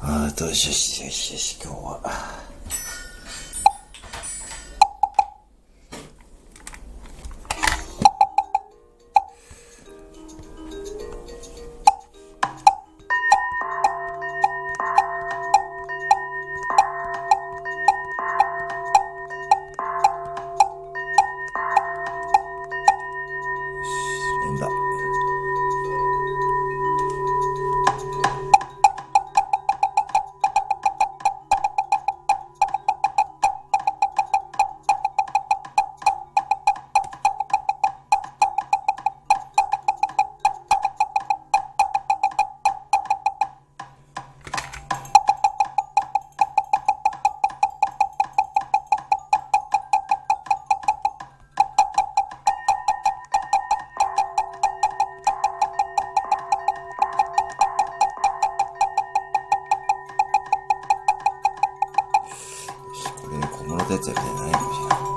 ああ、どうしよし、よしよし、今日は。再再在燃一瓶